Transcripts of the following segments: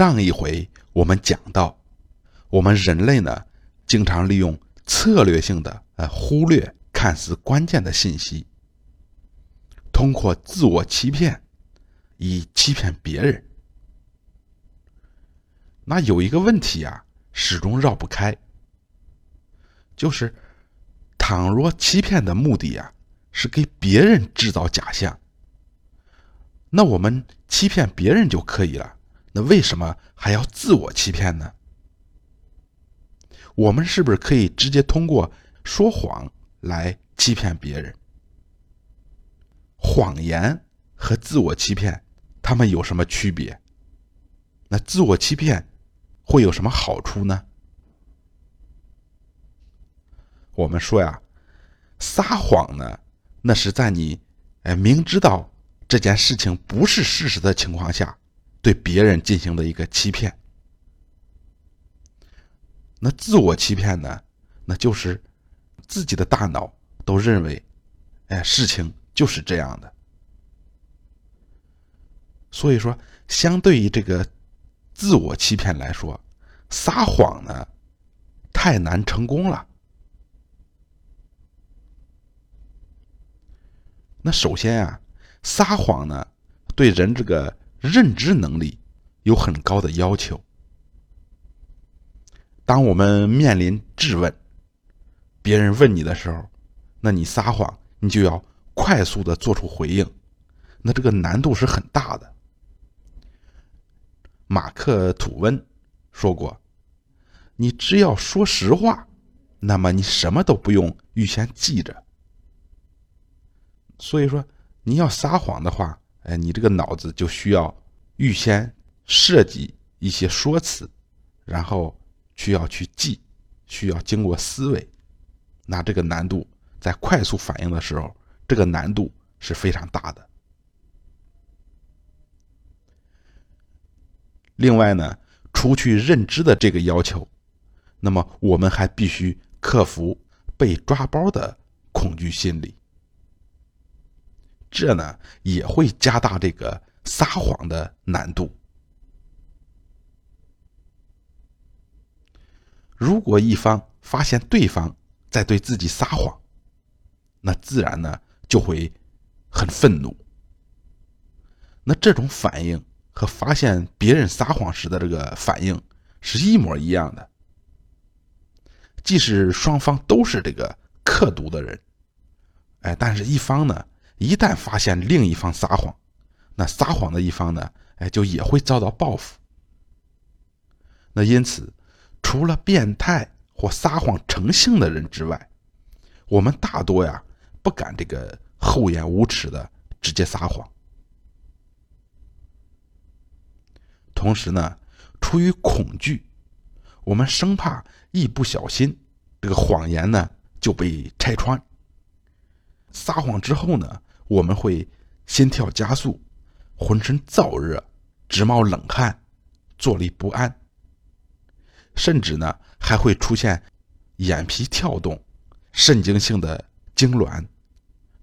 上一回我们讲到，我们人类呢，经常利用策略性的呃忽略看似关键的信息，通过自我欺骗，以欺骗别人。那有一个问题啊，始终绕不开，就是倘若欺骗的目的呀，是给别人制造假象，那我们欺骗别人就可以了。那为什么还要自我欺骗呢？我们是不是可以直接通过说谎来欺骗别人？谎言和自我欺骗，他们有什么区别？那自我欺骗会有什么好处呢？我们说呀，撒谎呢，那是在你哎明知道这件事情不是事实的情况下。对别人进行的一个欺骗，那自我欺骗呢？那就是自己的大脑都认为，哎，事情就是这样的。所以说，相对于这个自我欺骗来说，撒谎呢太难成功了。那首先啊，撒谎呢对人这个。认知能力有很高的要求。当我们面临质问，别人问你的时候，那你撒谎，你就要快速的做出回应，那这个难度是很大的。马克吐温说过：“你只要说实话，那么你什么都不用预先记着。”所以说，你要撒谎的话。哎，你这个脑子就需要预先设计一些说辞，然后需要去记，需要经过思维。那这个难度在快速反应的时候，这个难度是非常大的。另外呢，除去认知的这个要求，那么我们还必须克服被抓包的恐惧心理。这呢也会加大这个撒谎的难度。如果一方发现对方在对自己撒谎，那自然呢就会很愤怒。那这种反应和发现别人撒谎时的这个反应是一模一样的。即使双方都是这个刻毒的人，哎，但是一方呢？一旦发现另一方撒谎，那撒谎的一方呢，哎，就也会遭到报复。那因此，除了变态或撒谎成性的人之外，我们大多呀不敢这个厚颜无耻的直接撒谎。同时呢，出于恐惧，我们生怕一不小心，这个谎言呢就被拆穿。撒谎之后呢？我们会心跳加速，浑身燥热，直冒冷汗，坐立不安，甚至呢还会出现眼皮跳动、神经性的痉挛、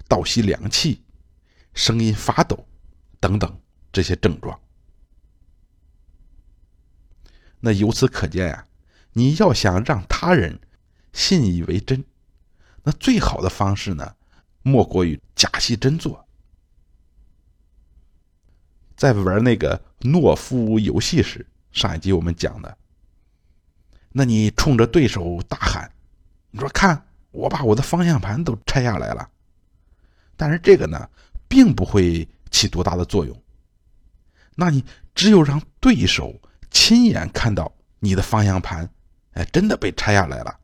倒吸凉气、声音发抖等等这些症状。那由此可见呀，你要想让他人信以为真，那最好的方式呢？莫过于假戏真做。在玩那个懦夫游戏时，上一集我们讲的，那你冲着对手大喊：“你说看，我把我的方向盘都拆下来了。”但是这个呢，并不会起多大的作用。那你只有让对手亲眼看到你的方向盘，哎，真的被拆下来了，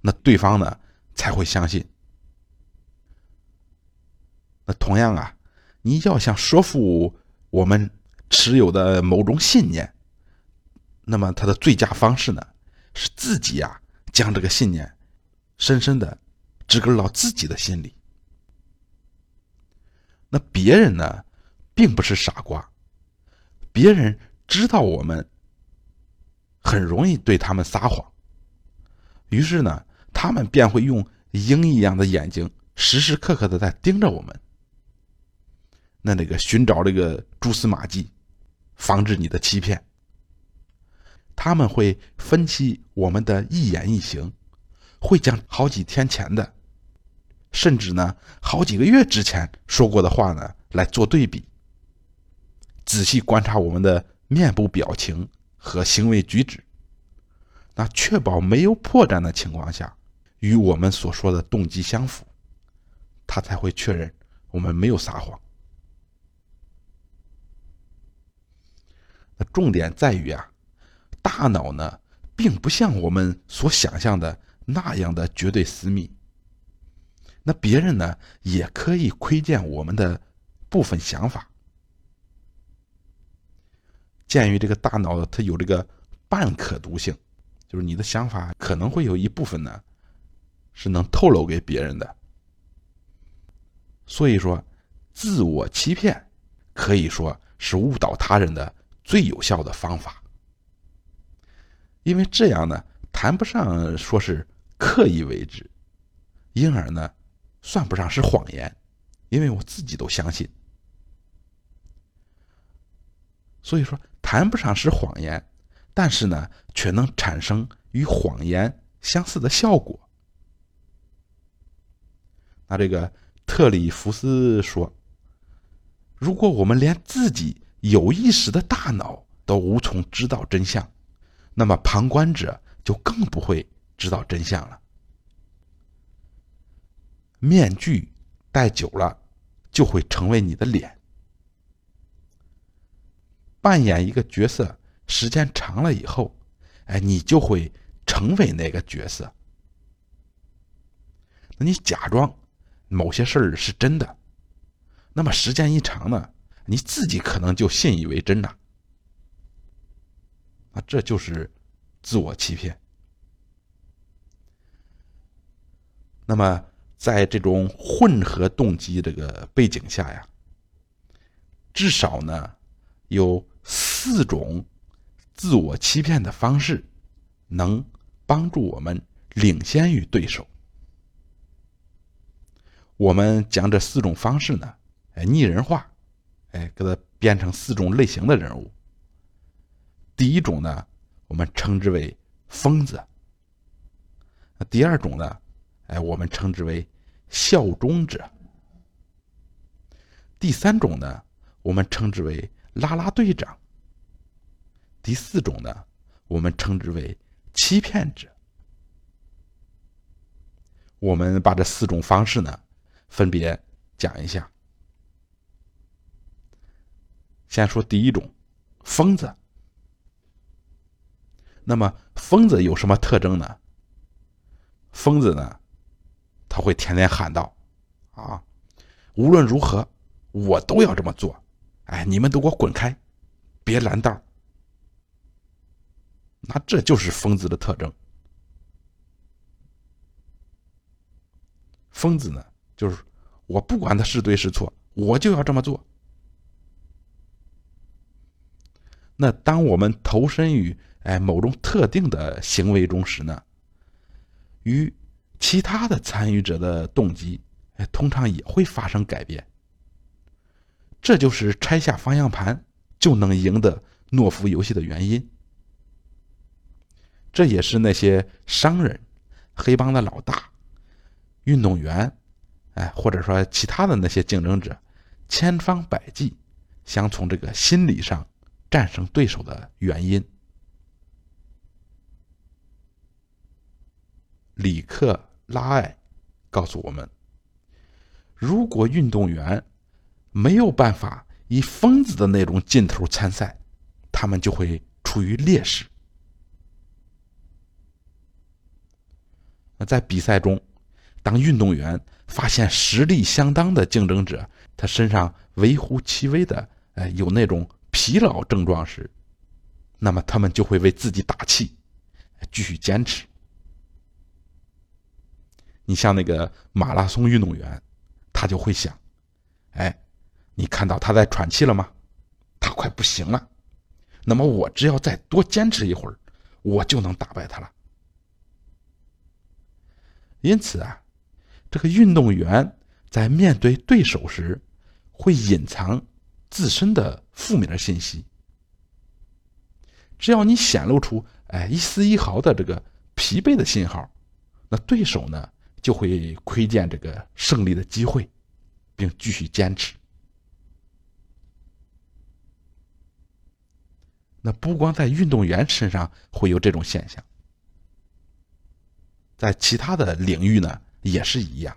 那对方呢才会相信。那同样啊，你要想说服我们持有的某种信念，那么他的最佳方式呢，是自己呀将这个信念深深的植根到自己的心里。那别人呢，并不是傻瓜，别人知道我们很容易对他们撒谎，于是呢，他们便会用鹰一样的眼睛时时刻刻的在盯着我们。那那个寻找这个蛛丝马迹，防止你的欺骗。他们会分析我们的一言一行，会将好几天前的，甚至呢好几个月之前说过的话呢来做对比，仔细观察我们的面部表情和行为举止，那确保没有破绽的情况下，与我们所说的动机相符，他才会确认我们没有撒谎。重点在于啊。大脑呢，并不像我们所想象的那样的绝对私密。那别人呢，也可以窥见我们的部分想法。鉴于这个大脑它有这个半可读性，就是你的想法可能会有一部分呢，是能透露给别人的。所以说，自我欺骗可以说是误导他人的最有效的方法。因为这样呢，谈不上说是刻意为之，因而呢，算不上是谎言，因为我自己都相信。所以说，谈不上是谎言，但是呢，却能产生与谎言相似的效果。那这个特里弗斯说：“如果我们连自己有意识的大脑都无从知道真相。”那么旁观者就更不会知道真相了。面具戴久了，就会成为你的脸。扮演一个角色时间长了以后，哎，你就会成为那个角色。那你假装某些事儿是真的，那么时间一长呢，你自己可能就信以为真了。啊，这就是自我欺骗。那么，在这种混合动机这个背景下呀，至少呢，有四种自我欺骗的方式，能帮助我们领先于对手。我们将这四种方式呢，哎，拟人化，哎，给它编成四种类型的人物。第一种呢，我们称之为疯子。那第二种呢，哎，我们称之为效忠者。第三种呢，我们称之为拉拉队长。第四种呢，我们称之为欺骗者。我们把这四种方式呢，分别讲一下。先说第一种，疯子。那么疯子有什么特征呢？疯子呢，他会天天喊道：“啊，无论如何，我都要这么做！哎，你们都给我滚开，别拦道！”那这就是疯子的特征。疯子呢，就是我不管他是对是错，我就要这么做。那当我们投身于哎，某种特定的行为中时呢，与其他的参与者的动机，哎，通常也会发生改变。这就是拆下方向盘就能赢得懦夫游戏的原因。这也是那些商人、黑帮的老大、运动员，哎，或者说其他的那些竞争者，千方百计想从这个心理上战胜对手的原因。里克拉艾告诉我们：如果运动员没有办法以疯子的那种劲头参赛，他们就会处于劣势。那在比赛中，当运动员发现实力相当的竞争者他身上微乎其微的哎有那种疲劳症状时，那么他们就会为自己打气，继续坚持。你像那个马拉松运动员，他就会想：哎，你看到他在喘气了吗？他快不行了。那么我只要再多坚持一会儿，我就能打败他了。因此啊，这个运动员在面对对手时，会隐藏自身的负面的信息。只要你显露出哎一丝一毫的这个疲惫的信号，那对手呢就会窥见这个胜利的机会，并继续坚持。那不光在运动员身上会有这种现象，在其他的领域呢也是一样。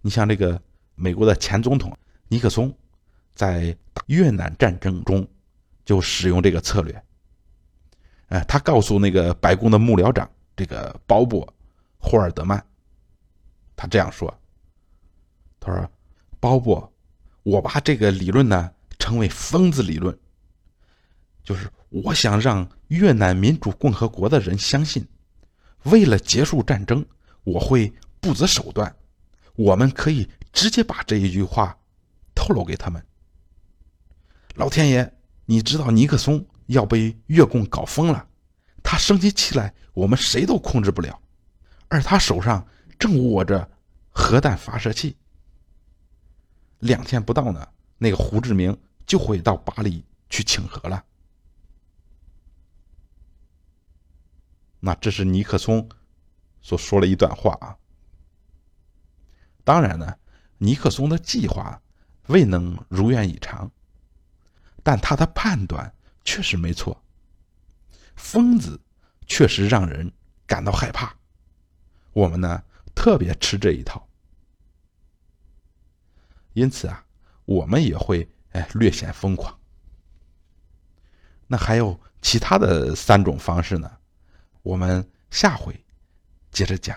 你像这个美国的前总统尼克松，在越南战争中就使用这个策略。哎，他告诉那个白宫的幕僚长这个鲍勃·霍尔德曼，他这样说：“他说，鲍勃，我把这个理论呢称为疯子理论，就是我想让越南民主共和国的人相信，为了结束战争，我会不择手段。”我们可以直接把这一句话透露给他们。老天爷，你知道尼克松要被越共搞疯了，他生起气来，我们谁都控制不了，而他手上正握着核弹发射器。两天不到呢，那个胡志明就会到巴黎去请和了。那这是尼克松所说了一段话啊。当然呢，尼克松的计划未能如愿以偿，但他的判断确实没错。疯子确实让人感到害怕，我们呢特别吃这一套，因此啊，我们也会哎略显疯狂。那还有其他的三种方式呢，我们下回接着讲。